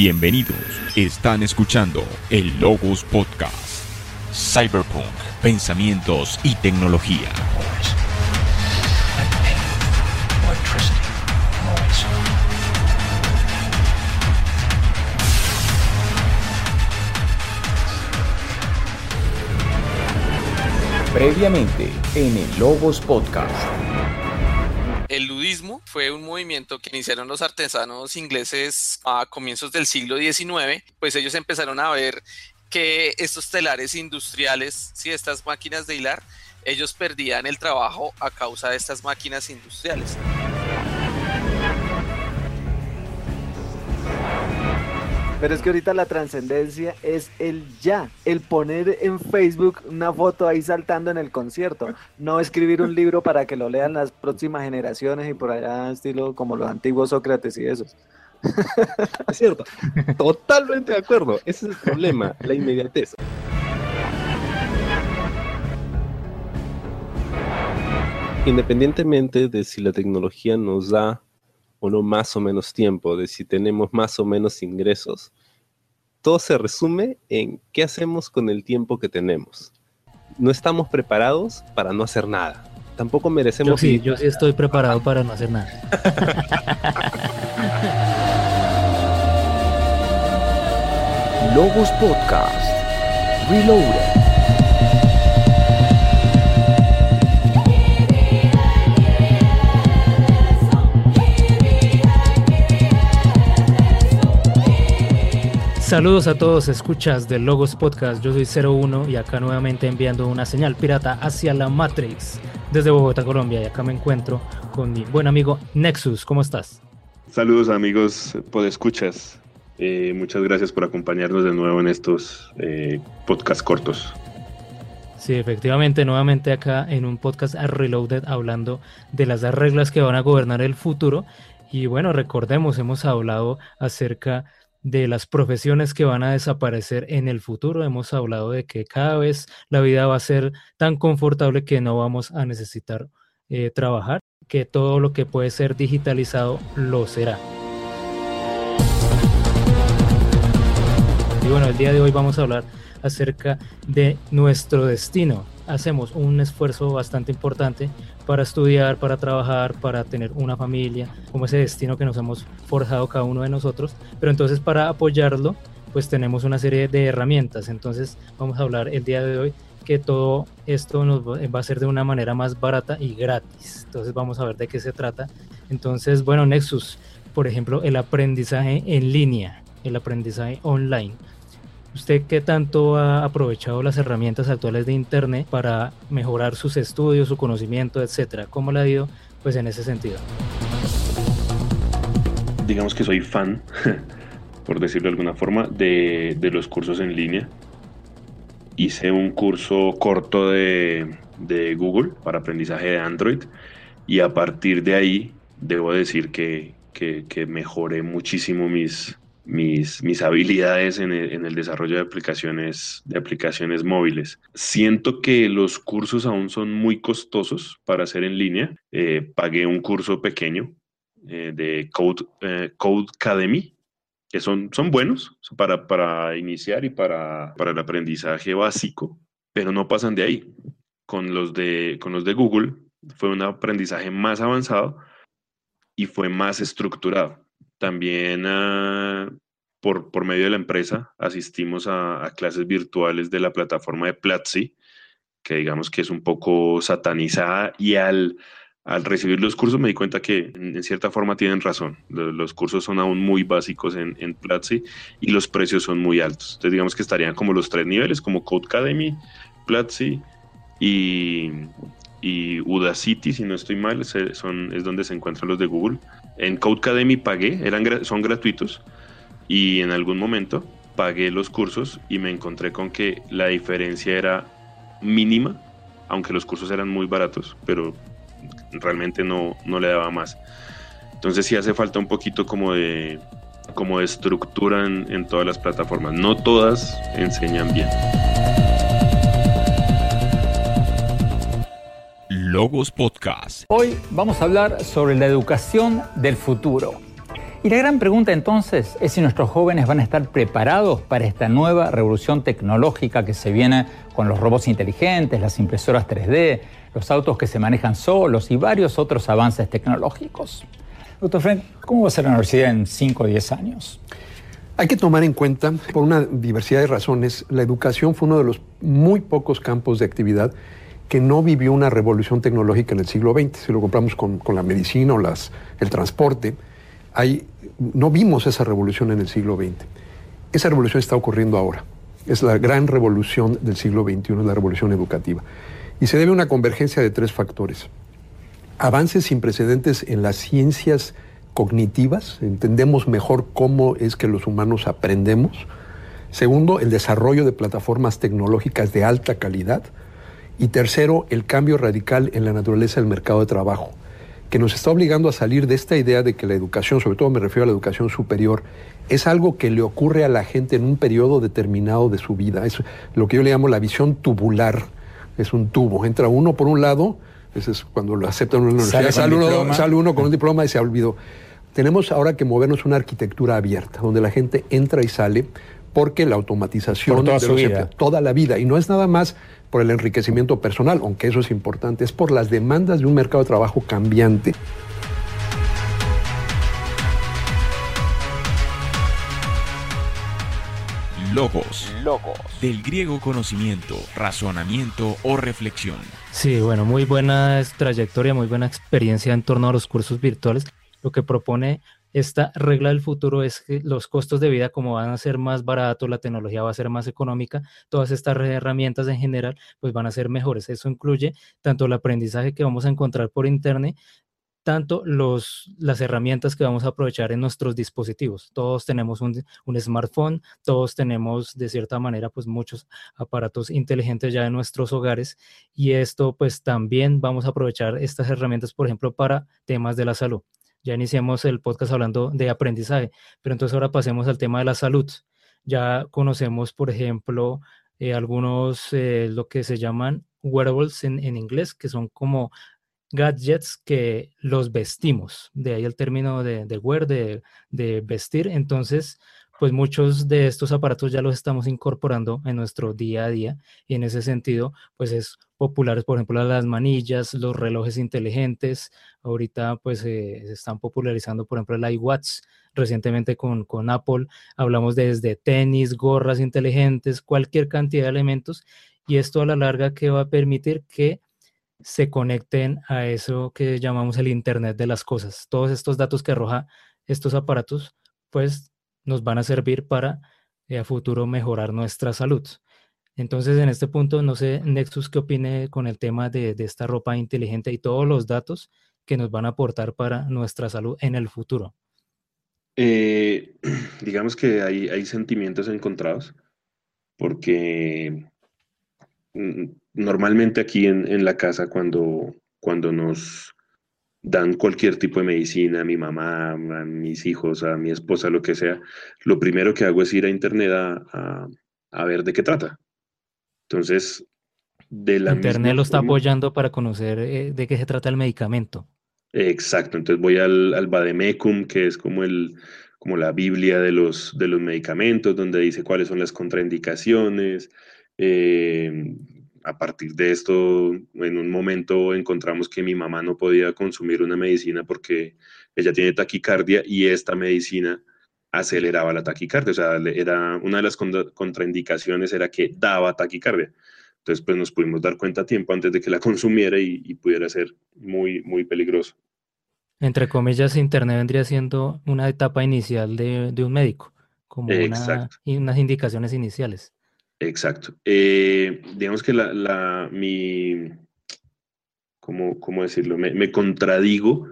Bienvenidos, están escuchando el Logos Podcast. Cyberpunk, pensamientos y tecnología. Previamente en el Logos Podcast. Fue un movimiento que iniciaron los artesanos ingleses a comienzos del siglo XIX, pues ellos empezaron a ver que estos telares industriales, si estas máquinas de hilar, ellos perdían el trabajo a causa de estas máquinas industriales. Pero es que ahorita la trascendencia es el ya, el poner en Facebook una foto ahí saltando en el concierto, no escribir un libro para que lo lean las próximas generaciones y por allá estilo como los antiguos Sócrates y esos. Es cierto, totalmente de acuerdo, ese es el problema, la inmediatez. Independientemente de si la tecnología nos da o no más o menos tiempo, de si tenemos más o menos ingresos. Todo se resume en qué hacemos con el tiempo que tenemos. No estamos preparados para no hacer nada. Tampoco merecemos... Yo sí, yo sí estoy preparado para no hacer nada. Logos Podcast. Reloaded. Saludos a todos, escuchas del Logos Podcast. Yo soy 01 y acá nuevamente enviando una señal pirata hacia la Matrix desde Bogotá, Colombia. Y acá me encuentro con mi buen amigo Nexus. ¿Cómo estás? Saludos amigos, podescuchas. Eh, muchas gracias por acompañarnos de nuevo en estos eh, podcasts cortos. Sí, efectivamente, nuevamente acá en un podcast Reloaded hablando de las reglas que van a gobernar el futuro. Y bueno, recordemos, hemos hablado acerca de las profesiones que van a desaparecer en el futuro. Hemos hablado de que cada vez la vida va a ser tan confortable que no vamos a necesitar eh, trabajar, que todo lo que puede ser digitalizado lo será. Y bueno, el día de hoy vamos a hablar acerca de nuestro destino. Hacemos un esfuerzo bastante importante para estudiar, para trabajar, para tener una familia, como ese destino que nos hemos forjado cada uno de nosotros. Pero entonces para apoyarlo, pues tenemos una serie de herramientas. Entonces vamos a hablar el día de hoy que todo esto nos va a ser de una manera más barata y gratis. Entonces vamos a ver de qué se trata. Entonces, bueno, Nexus, por ejemplo, el aprendizaje en línea, el aprendizaje online. ¿Usted qué tanto ha aprovechado las herramientas actuales de Internet para mejorar sus estudios, su conocimiento, etcétera? ¿Cómo le ha ido pues, en ese sentido? Digamos que soy fan, por decirlo de alguna forma, de, los cursos en línea. Hice un curso corto de, Google para aprendizaje de Android y a partir de ahí debo decir que mejoré muchísimo mis, mis, mis habilidades en el, desarrollo de aplicaciones, de aplicaciones móviles. Siento que los cursos aún son muy costosos para hacer en línea. Eh, pagué un curso pequeño eh, de Code, eh, Code Academy, que son, son buenos para, para iniciar y para, para el aprendizaje básico, pero no pasan de ahí. Con los de, con los de Google fue un aprendizaje más avanzado y fue más estructurado también uh, por, por, medio de la empresa asistimos a, clases virtuales de la plataforma de Platzi, que digamos que es un poco satanizada y al, al recibir los cursos me di cuenta que en cierta forma tienen razón. Los, cursos son aún muy básicos en, en, Platzi y los precios son muy altos. Entonces digamos que estarían como los tres niveles, como Code Academy, Platzi y, y Udacity, si no estoy mal, son, es donde se encuentran los de Google. En Code Academy pagué, eran, son gratuitos, y en algún momento pagué los cursos y me encontré con que la diferencia era mínima, aunque los cursos eran muy baratos, pero realmente no, no le daba más. Entonces sí hace falta un poquito como de, como de estructura en, en todas las plataformas. No todas enseñan bien. Logos Podcast. Hoy vamos a hablar sobre la educación del futuro. Y la gran pregunta entonces es si nuestros jóvenes van a estar preparados para esta nueva revolución tecnológica que se viene con los robots inteligentes, las impresoras 3D, los autos que se manejan solos y varios otros avances tecnológicos. Doctor Frank, ¿cómo va a ser la universidad en 5 o 10 años? Hay que tomar en cuenta, por una diversidad de razones, la educación fue uno de los muy pocos campos de actividad que no vivió una revolución tecnológica en el siglo XX. Si lo compramos con, la medicina o las, el transporte, no vimos esa revolución en el siglo XX. Esa revolución está ocurriendo ahora. Es la gran revolución del siglo XXI, la revolución educativa. Y se debe a una convergencia de tres factores. Avances sin precedentes en las ciencias cognitivas, entendemos mejor cómo es que los humanos aprendemos. Segundo, el desarrollo de plataformas tecnológicas de alta calidad. Y tercero, el cambio radical en la naturaleza del mercado de trabajo, que nos está obligando a salir de esta idea de que la educación, sobre todo me refiero a la educación superior, es algo que le ocurre a la gente en un periodo determinado de su vida. Es lo que yo le llamo la visión tubular. Es un tubo. Entra uno por un lado, ese es cuando lo aceptan en una universidad, sale, uno, sale uno con un diploma y se ha olvidado. Tenemos ahora que movernos una arquitectura abierta, donde la gente entra y sale, porque la automatización toda, su vida. toda la vida, y no es nada más por el enriquecimiento personal, aunque eso es importante, es por las demandas de un mercado de trabajo cambiante. Logos. Logos. Del griego conocimiento, razonamiento o reflexión. Sí, bueno, muy buena trayectoria, muy buena experiencia en torno a los cursos virtuales lo que propone esta regla del futuro es que los costos de vida, como van a ser más baratos, la tecnología va a ser más económica, todas estas herramientas en general, pues van a ser mejores. Eso incluye tanto el aprendizaje que vamos a encontrar por internet, tanto los, las herramientas que vamos a aprovechar en nuestros dispositivos. Todos tenemos un, un, smartphone, todos tenemos de cierta manera pues muchos aparatos inteligentes ya en nuestros hogares y esto pues también vamos a aprovechar estas herramientas, por ejemplo, para temas de la salud. Ya iniciamos el podcast hablando de aprendizaje, pero entonces ahora pasemos al tema de la salud. Ya conocemos, por ejemplo, eh, algunos, eh, lo que se llaman wearables en, inglés, que son como gadgets que los vestimos. De ahí el término de, de wear, de, de vestir. Entonces, pues muchos de estos aparatos ya los estamos incorporando en nuestro día a día y en ese sentido, pues es populares, por ejemplo, las manillas, los relojes inteligentes. Ahorita pues eh, se están popularizando, por ejemplo, el iWatch. Recientemente con, con Apple hablamos desde tenis, gorras inteligentes, cualquier cantidad de elementos y esto a la larga que va a permitir que se conecten a eso que llamamos el Internet de las cosas. Todos estos datos que arroja estos aparatos, pues nos van a servir para eh, a futuro mejorar nuestra salud. Entonces, en este punto, no sé, Nexus, qué opine con el tema de, esta ropa inteligente y todos los datos que nos van a aportar para nuestra salud en el futuro. Eh, digamos que hay, sentimientos encontrados, porque mm, normalmente aquí en, en, la casa, cuando, cuando nos dan cualquier tipo de medicina, a mi mamá, a mis hijos, a mi esposa, lo que sea, lo primero que hago es ir a internet a, a, ver de qué trata. Entonces, de la Internet lo está apoyando para conocer eh, de qué se trata el medicamento. Exacto, entonces voy al, al Bademecum, que es como el como la Biblia de los, de los medicamentos, donde dice cuáles son las contraindicaciones, eh, a partir de esto, en un momento encontramos que mi mamá no podía consumir una medicina porque ella tiene taquicardia y esta medicina aceleraba la taquicardia. O sea, era, una de las contraindicaciones era que daba taquicardia. Entonces, pues nos pudimos dar cuenta a tiempo antes de que la consumiera y, pudiera ser muy, muy peligroso. Entre comillas, Internet vendría siendo una etapa inicial de, un médico, como unas indicaciones iniciales. Exacto. Eh, digamos que la, la mi, ¿cómo, cómo decirlo? Me, contradigo,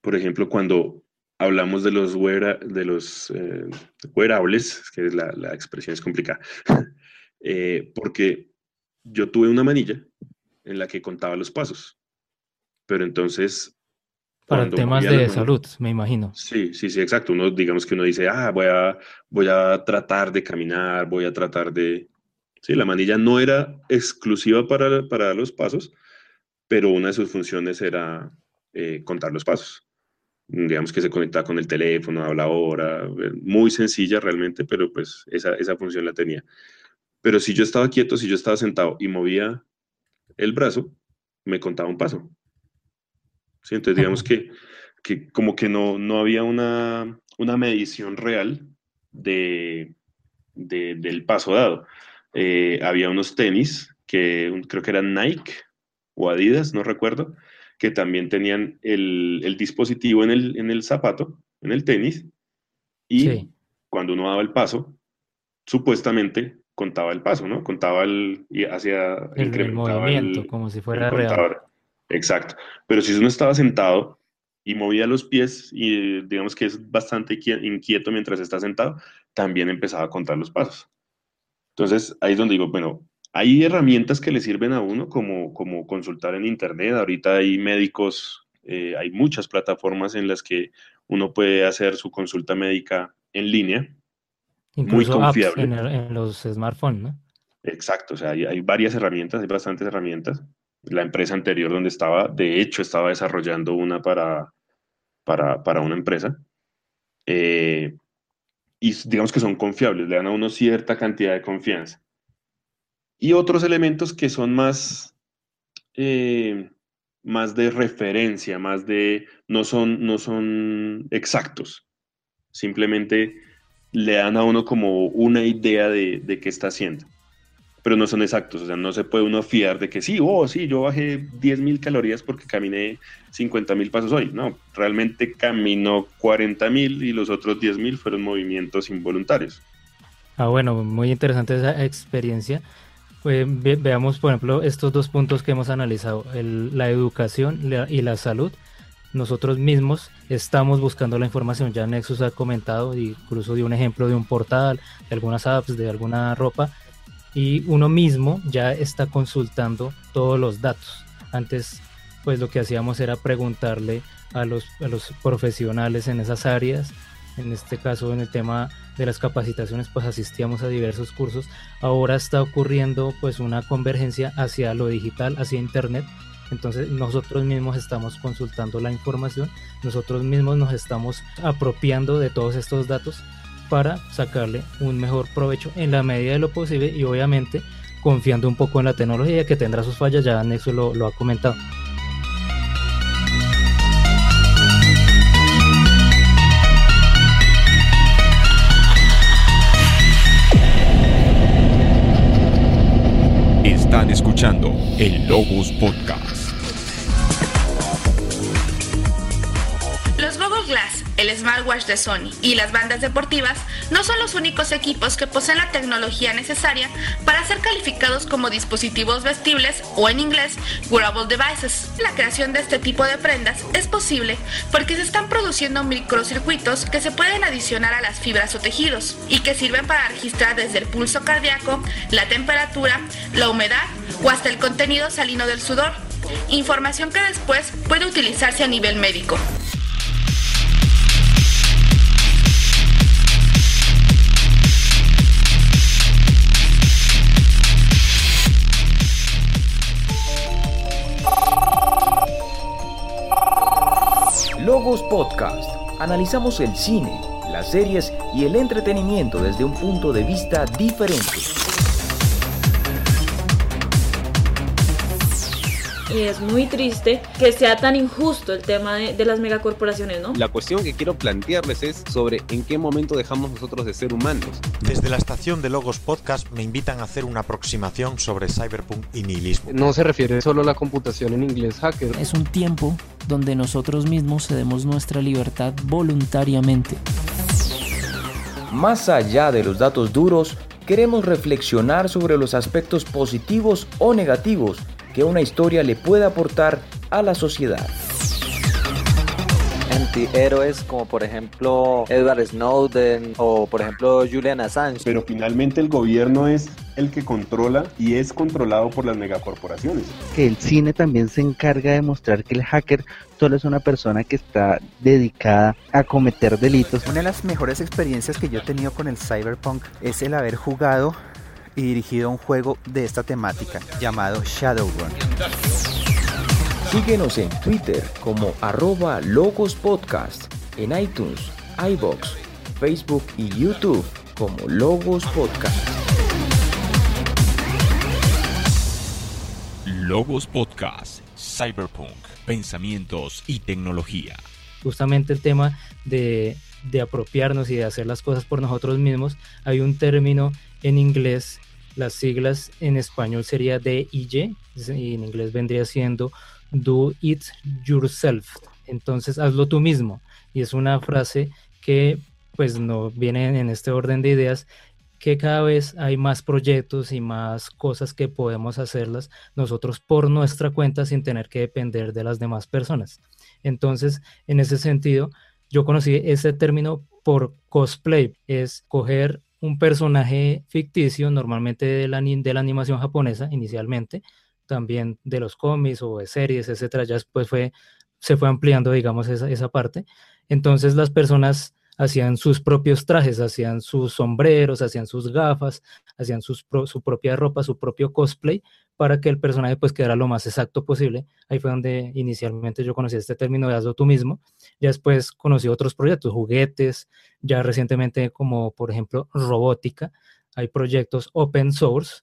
por ejemplo, cuando hablamos de los, de los eh, wearables, que es la, la, expresión es complicada, eh, porque yo tuve una manilla en la que contaba los pasos, pero entonces... Para temas de salud, me imagino. Sí, sí, sí, exacto. Uno, digamos que uno dice, ah, voy a, voy a tratar de caminar, voy a tratar de... Sí, la manilla no era exclusiva para, para los pasos, pero una de sus funciones era eh, contar los pasos. digamos que se conectaba con el teléfono, habla ahora, muy sencilla realmente, pero pues esa, esa función la tenía. Pero si yo estaba quieto, si yo estaba sentado y movía el brazo, me contaba un paso. ¿Sí? Entonces digamos que, que como que no, no había una, una medición real de, del paso dado. Eh, había unos tenis que creo que eran Nike o Adidas, no recuerdo, que también tenían el, dispositivo en el, en el, zapato, en el tenis, y cuando uno daba el paso, supuestamente contaba el paso, ¿no? Contaba el, y hacia el, movimiento, como si fuera real. Exacto. Pero si uno estaba sentado y movía los pies y digamos que es bastante inquieto mientras está sentado, también empezaba a contar los pasos. Entonces, ahí es donde digo, bueno, hay herramientas que le sirven a uno como, como consultar en Internet. Ahorita hay médicos, eh, hay muchas plataformas en las que uno puede hacer su consulta médica en línea. muy confiable. en, los smartphones, ¿no? Exacto, o sea, hay, hay, varias herramientas, hay bastantes herramientas. La empresa anterior donde estaba, de hecho, estaba desarrollando una para, para, para una empresa. Eh, y digamos que son confiables, le dan a uno cierta cantidad de confianza y otros elementos que son más, eh, más de referencia, más de, no son, no son exactos, simplemente le dan a uno como una idea de, de qué está haciendo, pero no son exactos, o sea, no se puede uno fiar de que sí, oh, sí, yo bajé 10.000 calorías porque caminé 50.000 pasos hoy, no, realmente caminó 40.000 y los otros 10.000 fueron movimientos involuntarios. Ah, bueno, muy interesante esa experiencia veamos, por ejemplo, estos dos puntos que hemos analizado, la educación y la salud. Nosotros mismos estamos buscando la información, ya Nexus ha comentado, incluso de un ejemplo de un portal, de algunas apps, de alguna ropa, y uno mismo ya está consultando todos los datos. Antes, pues lo que hacíamos era preguntarle a los, a los profesionales en esas áreas, en este caso en el tema de las capacitaciones pues asistíamos a diversos cursos. Ahora está ocurriendo pues una convergencia hacia lo digital hacia internet. Entonces nosotros mismos estamos consultando la información. Nosotros mismos nos estamos apropiando de todos estos datos para sacarle un mejor provecho en la medida de lo posible y obviamente confiando un poco en la tecnología que tendrá sus fallas ya Nexo lo, lo ha comentado Están escuchando el Logos Podcast. El smartwatch de Sony y las bandas deportivas no son los únicos equipos que poseen la tecnología necesaria para ser calificados como dispositivos vestibles o en inglés wearable devices. La creación de este tipo de prendas es posible porque se están produciendo microcircuitos que se pueden adicionar a las fibras o tejidos y que sirven para registrar desde el pulso cardíaco, la temperatura, la humedad o hasta el contenido salino del sudor. Información que después puede utilizarse a nivel médico. Podcast. Analizamos el cine, las series y el entretenimiento desde un punto de vista diferente. Y es muy triste que sea tan injusto el tema de, las megacorporaciones, ¿no? La cuestión que quiero plantearles es sobre en qué momento dejamos nosotros de ser humanos. Desde la estación de Logos Podcast me invitan a hacer una aproximación sobre cyberpunk y nihilismo. No se refiere solo a la computación en inglés hacker. Es un tiempo donde nosotros mismos cedemos nuestra libertad voluntariamente. Más allá de los datos duros, queremos reflexionar sobre los aspectos positivos o negativos que una historia le puede aportar a la sociedad. Antihéroes como por ejemplo Edward Snowden o por ejemplo Julian Assange. Pero finalmente el gobierno es el que controla y es controlado por las megacorporaciones. Que el cine también se encarga de mostrar que el hacker solo es una persona que está dedicada a cometer delitos. Una de las mejores experiencias que yo he tenido con el cyberpunk es el haber jugado y dirigido un juego de esta temática llamado Shadowrun. Síguenos en Twitter como arroba Logos Podcast, en iTunes, iBox, Facebook y YouTube como Logos Podcast. Logos Podcast, Cyberpunk, pensamientos y tecnología. Justamente el tema de, de apropiarnos y de hacer las cosas por nosotros mismos, hay un término en inglés, las siglas en español sería DIY, y en inglés vendría siendo Do It Yourself. Entonces, hazlo tú mismo. Y es una frase que pues no viene en este orden de ideas que cada vez hay más proyectos y más cosas que podemos hacerlas nosotros por nuestra cuenta sin tener que depender de las demás personas. Entonces, en ese sentido, yo conocí ese término por cosplay, es coger un personaje ficticio, normalmente de la, de la animación japonesa inicialmente, también de los cómics o de series, etcétera, ya después fue, se fue ampliando, digamos, esa, esa parte. Entonces las personas hacían sus propios trajes, hacían sus sombreros, hacían sus gafas, hacían sus su propia ropa, su propio cosplay, para que el personaje pues quedara lo más exacto posible. Ahí fue donde inicialmente yo conocí este término de hazlo tú mismo. Ya después conocí otros proyectos, juguetes, ya recientemente como por ejemplo robótica. Hay proyectos open source,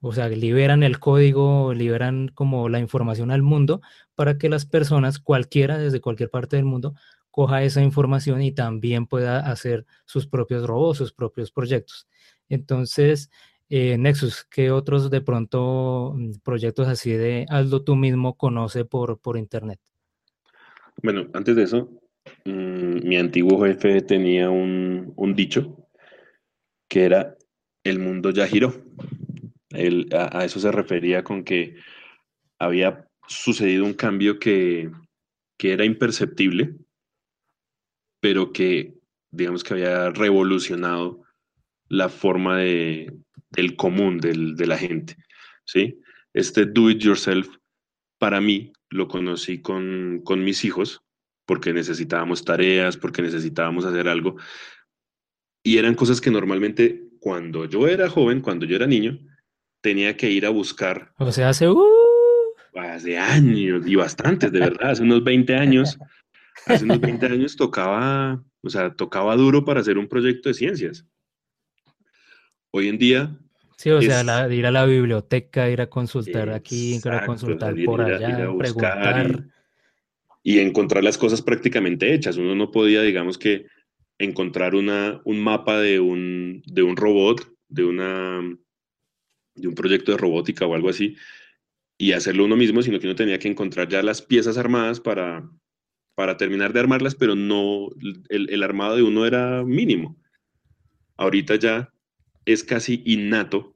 o sea, liberan el código, liberan como la información al mundo para que las personas, cualquiera, desde cualquier parte del mundo, coja esa información y también pueda hacer sus propios robots, sus propios proyectos. Entonces, eh, Nexus, ¿qué otros de pronto mm, proyectos así de hazlo tú mismo conoce por, por internet? Bueno, antes de eso, mm, mi antiguo jefe tenía un, un, dicho que era el mundo ya giró. Él, a, a, eso se refería con que había sucedido un cambio que, que era imperceptible, pero que digamos que había revolucionado la forma de, del común del, de la gente. ¿sí? Este do it yourself, para mí, lo conocí con, con mis hijos, porque necesitábamos tareas, porque necesitábamos hacer algo. Y eran cosas que normalmente cuando yo era joven, cuando yo era niño, tenía que ir a buscar. O sea, hace, uh... hace años y bastantes, de verdad, hace unos 20 años, hace unos 20 años tocaba, o sea, tocaba duro para hacer un proyecto de ciencias. Hoy en día... Sí, o sea, ir a la biblioteca, ir a consultar aquí, ir a consultar por allá, preguntar. Y, y, encontrar las cosas prácticamente hechas. Uno no podía, digamos que, encontrar una, un mapa de un, de un robot, de, una, de un proyecto de robótica o algo así, y hacerlo uno mismo, sino que uno tenía que encontrar ya las piezas armadas para, para terminar de armarlas, pero no, el, el, armado de uno era mínimo. Ahorita ya es casi innato.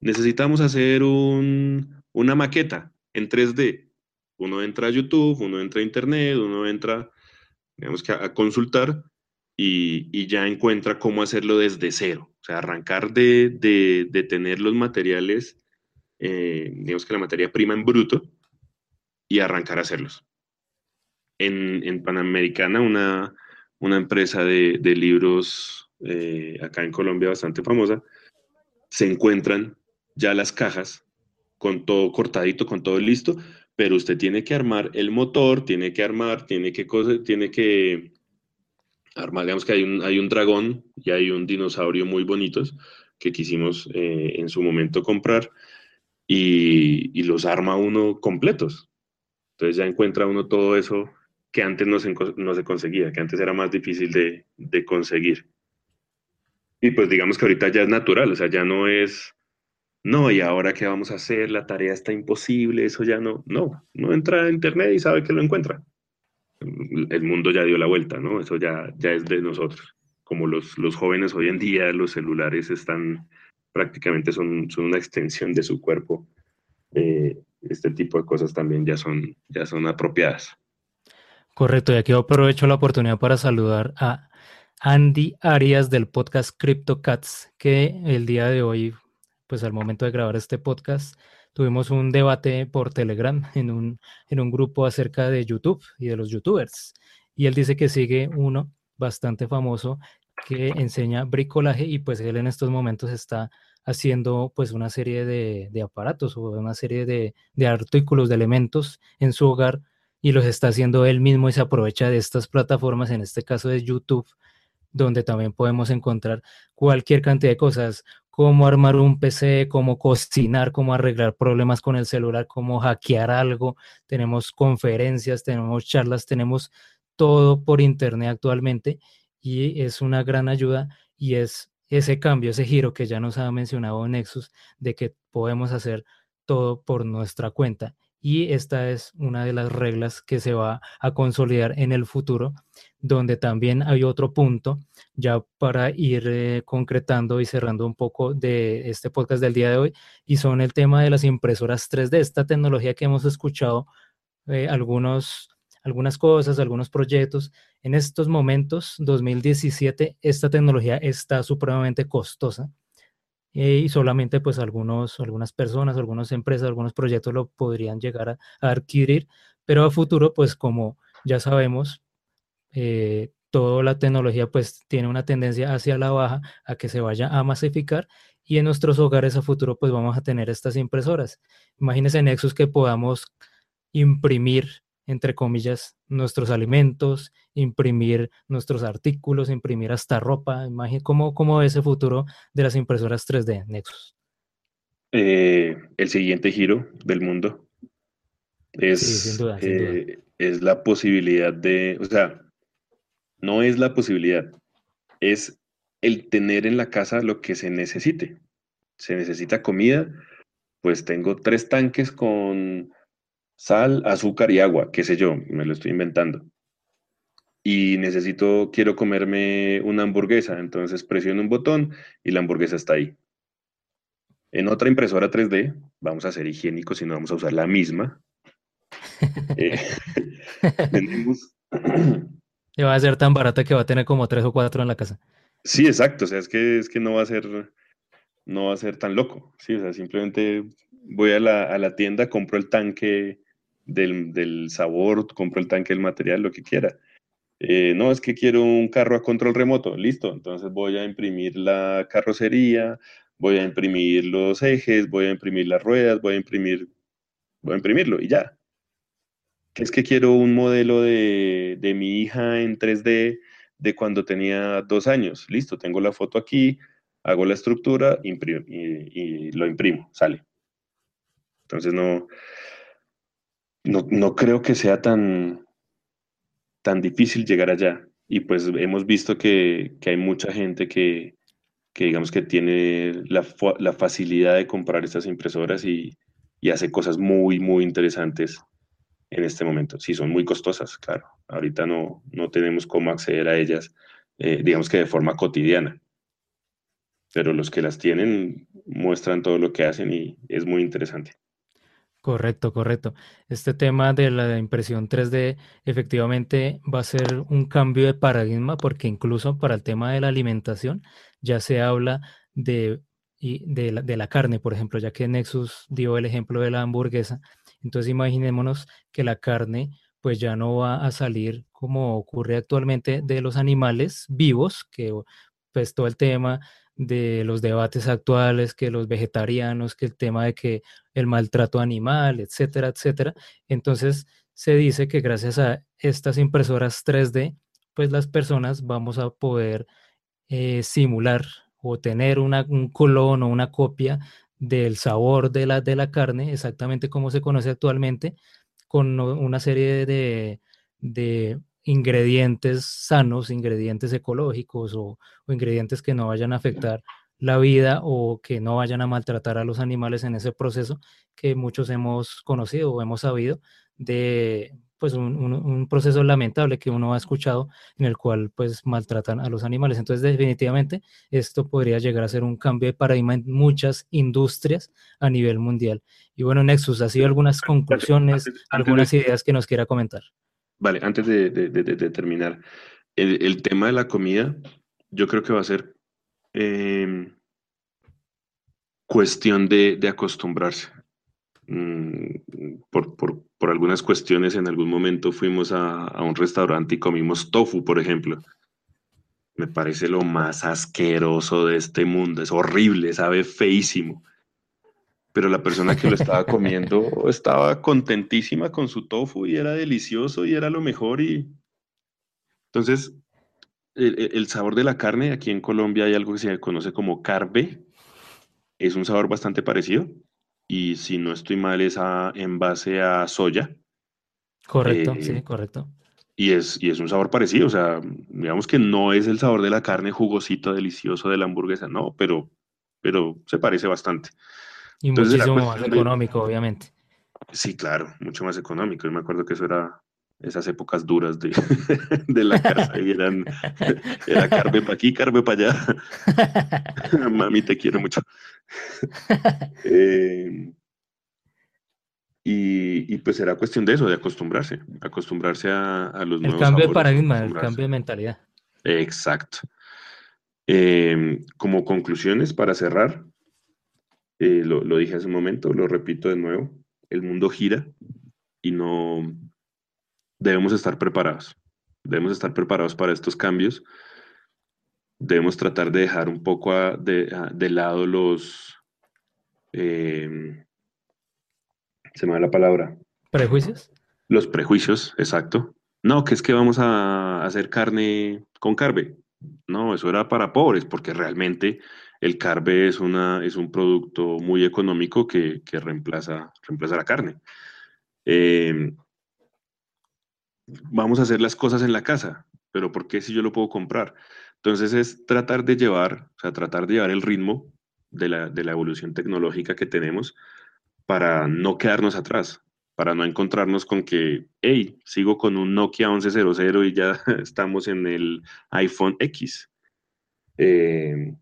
Necesitamos hacer un, una maqueta en 3D. Uno entra a YouTube, uno entra a Internet, uno entra, digamos que a, consultar y, y, ya encuentra cómo hacerlo desde cero. O sea, arrancar de, de, de tener los materiales, eh, digamos que la materia prima en bruto, y arrancar a hacerlos en, Panamericana, una, una empresa de, libros eh, acá en Colombia bastante famosa, se encuentran ya las cajas con todo cortadito, con todo listo, pero usted tiene que armar el motor, tiene que armar, tiene que, tiene que armar, digamos que hay un, hay un dragón y hay un dinosaurio muy bonitos que quisimos eh, en su momento comprar y, y, los arma uno completos. Entonces ya encuentra uno todo eso que antes no se, no se conseguía, que antes era más difícil de, de conseguir. Y pues digamos que ahorita ya es natural, o sea, ya no es, no, y ahora qué vamos a hacer, la tarea está imposible, eso ya no, no, no entra a internet y sabe que lo encuentra. El mundo ya dio la vuelta, ¿no? Eso ya, ya es de nosotros. Como los, los jóvenes hoy en día, los celulares están prácticamente son, son una extensión de su cuerpo. Eh, este tipo de cosas también ya son, ya son apropiadas. Correcto, y aquí aprovecho la oportunidad para saludar a Andy Arias del podcast CryptoCats, que el día de hoy, pues al momento de grabar este podcast, tuvimos un debate por Telegram en un, en un grupo acerca de YouTube y de los YouTubers. Y él dice que sigue uno bastante famoso que enseña bricolaje y pues él en estos momentos está haciendo pues una serie de, de aparatos o una serie de, de artículos, de elementos en su hogar y los está haciendo él mismo y se aprovecha de estas plataformas, en este caso de YouTube, donde también podemos encontrar cualquier cantidad de cosas, cómo armar un PC, cómo cocinar, cómo arreglar problemas con el celular, cómo hackear algo. Tenemos conferencias, tenemos charlas, tenemos todo por internet actualmente y es una gran ayuda y es ese cambio, ese giro que ya nos ha mencionado Nexus de que podemos hacer todo por nuestra cuenta y esta es una de las reglas que se va a consolidar en el futuro, donde también hay otro punto, ya para ir eh, concretando y cerrando un poco de este podcast del día de hoy, y son el tema de las impresoras 3D, esta tecnología que hemos escuchado eh, algunos, algunas cosas, algunos proyectos. En estos momentos, 2017, esta tecnología está supremamente costosa eh, y solamente pues algunos, algunas personas, algunas empresas, algunos proyectos lo podrían llegar a, adquirir, pero a futuro pues como ya sabemos, eh, toda la tecnología pues tiene una tendencia hacia la baja, a que se vaya a masificar y en nuestros hogares a futuro pues vamos a tener estas impresoras. Imagínense Nexus que podamos imprimir entre comillas, nuestros alimentos, imprimir nuestros artículos, imprimir hasta ropa. Imagínate cómo, cómo ese futuro de las impresoras 3D, Nexus. Eh, el siguiente giro del mundo es, eh, es la posibilidad de, o sea, no es la posibilidad, es el tener en la casa lo que se necesite. Se necesita comida, pues tengo tres tanques con sal, azúcar y agua, qué sé yo, me lo estoy inventando. Y necesito, quiero comerme una hamburguesa, entonces presiono un botón y la hamburguesa está ahí. En otra impresora 3D, vamos a ser higiénicos y no vamos a usar la misma. eh, Y va a ser tan barata que va a tener como tres o cuatro en la casa. Sí, exacto. O sea, es que, es que no va a ser, no va a ser tan loco. Sí, o sea, simplemente voy a la, a la tienda, compro el tanque del, sabor, compro el tanque, el material, lo que quiera. Eh, no, es que quiero un carro a control remoto, listo, entonces voy a imprimir la carrocería, voy a imprimir los ejes, voy a imprimir las ruedas, voy a imprimir, voy a imprimirlo y ya. Que es que quiero un modelo de, de mi hija en 3D de cuando tenía dos años, listo, tengo la foto aquí, hago la estructura y, y lo imprimo, sale. Entonces no, no, creo que sea tan, tan difícil llegar allá. Y pues hemos visto que, hay mucha gente que, digamos que tiene la, facilidad de comprar estas impresoras y, hace cosas muy, muy interesantes en este momento. Sí, son muy costosas, claro. Ahorita no, no tenemos cómo acceder a ellas, eh, digamos que de forma cotidiana. Pero los que las tienen muestran todo lo que hacen y es muy interesante. Correcto, correcto. Este tema de la impresión 3D efectivamente va a ser un cambio de paradigma porque incluso para el tema de la alimentación ya se habla de, de, la, de la carne, por ejemplo, ya que Nexus dio el ejemplo de la hamburguesa. Entonces imaginémonos que la carne pues ya no va a salir como ocurre actualmente de los animales vivos, que pues todo el tema de los debates actuales, que los vegetarianos, que el tema de que el maltrato animal, etcétera, etcétera. Entonces se dice que gracias a estas impresoras 3D, pues las personas vamos a poder eh, simular o tener una, un clon o una copia del sabor de la, de la carne, exactamente como se conoce actualmente, con una serie de, de ingredientes sanos, ingredientes ecológicos o, ingredientes que no vayan a afectar la vida o que no vayan a maltratar a los animales en ese proceso que muchos hemos conocido o hemos sabido de pues un, proceso lamentable que uno ha escuchado en el cual pues maltratan a los animales. Entonces definitivamente esto podría llegar a ser un cambio de paradigma en muchas industrias a nivel mundial. Y bueno, Nexus, ¿ha sido algunas conclusiones, algunas ideas que nos quiera comentar? Vale, antes de, terminar, el, tema de la comida, yo creo que va a ser em, cuestión de, acostumbrarse. Mm, por, algunas cuestiones, en algún momento fuimos a, un restaurante y comimos tofu, por ejemplo. me parece lo más asqueroso de este mundo. Es horrible, sabe feísimo. Pero la persona que lo estaba comiendo estaba contentísima con su tofu y era delicioso y era lo mejor. Y entonces, el, el sabor de la carne, aquí en Colombia hay algo que se conoce como carbe. Es un sabor bastante parecido. Y si no estoy mal, es a- en base a soya. Correcto, Eh, sí, correcto. Y es, y es un sabor parecido, o sea, digamos que no es el sabor de la carne jugosito, delicioso de la hamburguesa, no, pero, pero se parece bastante. Y Entonces, muchísimo más de- económico, obviamente. Sí, claro, mucho más económico. Yo me acuerdo que eso era esas épocas duras de, de la casa y eran, era carbe para aquí, carbe para allá. Mami, te quiero mucho. Eh, y, y pues era cuestión de eso, de acostumbrarse, acostumbrarse a, a los El nuevos cambio de paradigma, el cambio de mentalidad. Exacto. Eh, como conclusiones para cerrar, eh, lo, lo dije hace un momento, lo repito de nuevo, el mundo gira y no debemos estar preparados. Debemos estar preparados para estos cambios. Debemos tratar de dejar un poco a- de, a- de lado los... eh, se me va la palabra. ¿Prejuicios? Los prejuicios, exacto. No, que es que vamos a hacer carne con carbe. No, eso era para pobres, porque realmente el carbe es, una, es un producto muy económico que, que reemplaza, reemplaza la carne. Eh, vamos a hacer las cosas en la casa, pero ¿por qué si yo lo puedo comprar? Entonces es tratar de llevar, o sea, tratar de llevar el ritmo de la, de la evolución tecnológica que tenemos para no quedarnos atrás, para no encontrarnos con que, hey, sigo con un Nokia 1100 y ya estamos en el iPhone X. Eh,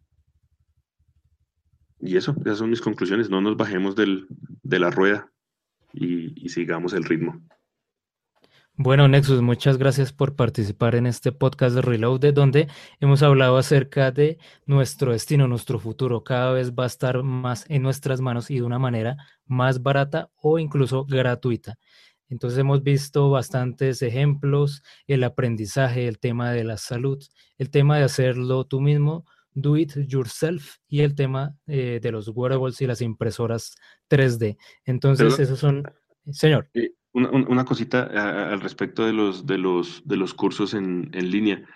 y eso, esas son mis conclusiones. No nos bajemos del- de la rueda y, y sigamos el ritmo. Bueno, Nexus, muchas gracias por participar en este podcast de Reloaded, donde hemos hablado acerca de nuestro destino, nuestro futuro. Cada vez va a estar más en nuestras manos y de una manera más barata o incluso gratuita. Entonces hemos visto bastantes ejemplos, el aprendizaje, el tema de la salud, el tema de hacerlo tú mismo, do it yourself, y el tema eh, de los wearables y las impresoras 3D. Entonces, esos son... Señor. Eh, Una, un- una cosita a- al respecto de los, de los, de los cursos en, en línea.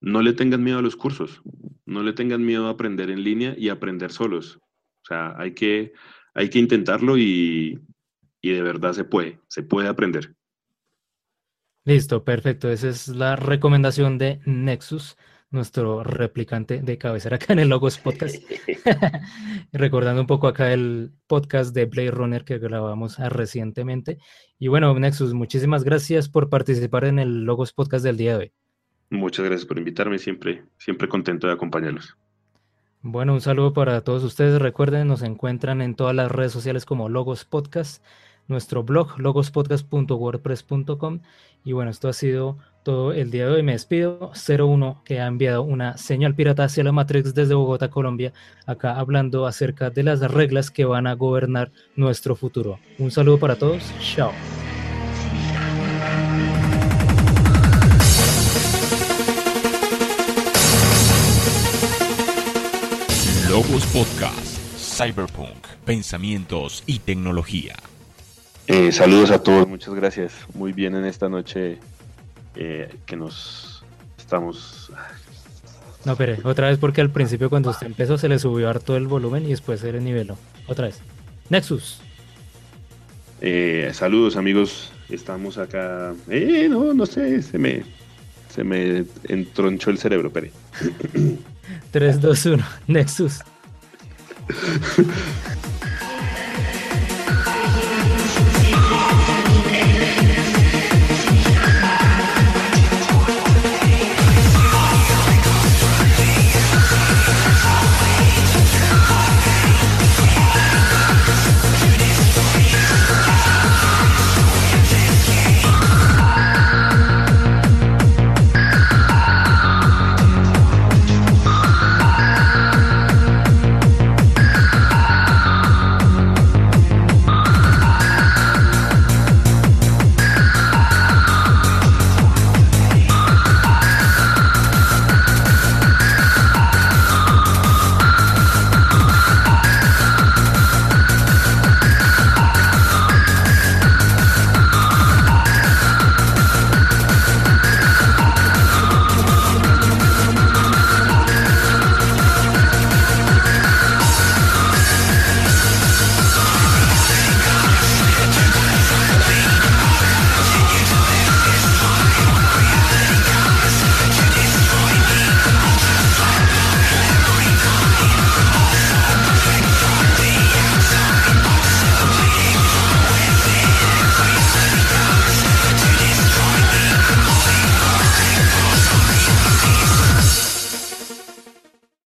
No le tengan miedo a los cursos, no le tengan miedo a aprender en línea y aprender solos. O sea, hay que, hay que intentarlo y, y de verdad se puede, se puede aprender. Listo, perfecto. Esa es la recomendación de Nexus, nuestro replicante de cabecera acá en el Logos Podcast. Recordando un poco acá el podcast de Blade Runner que grabamos ah, recientemente. Y bueno, Nexus, muchísimas gracias por participar en el Logos Podcast del día de hoy. Muchas gracias por invitarme, siempre, siempre contento de acompañarlos. Bueno, un saludo para todos ustedes. Recuerden, nos encuentran en todas las redes sociales como Logos Podcast, nuestro blog logospodcast.wordpress.com. Y bueno, esto ha sido todo el día de hoy. Me despido. 01 que ha enviado una señal pirata hacia la Matrix desde Bogotá, Colombia, acá hablando acerca de las reglas que van a gobernar nuestro futuro. Un saludo para todos. Chao. Logos Podcast, Cyberpunk, pensamientos y tecnología. Eh, saludos a todos, muchas gracias. Muy bien en esta noche eh, que nos estamos... No, pero otra vez porque al principio cuando usted empezó se le subió harto el volumen y después se le niveló. Otra vez. Nexus. Eh, saludos amigos, estamos acá. Eh, no, no sé, se me, se me entronchó el cerebro, pere. 3, 2, 1. Nexus.